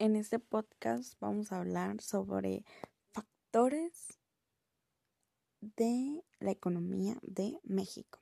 En este podcast vamos a hablar sobre factores de la economía de México.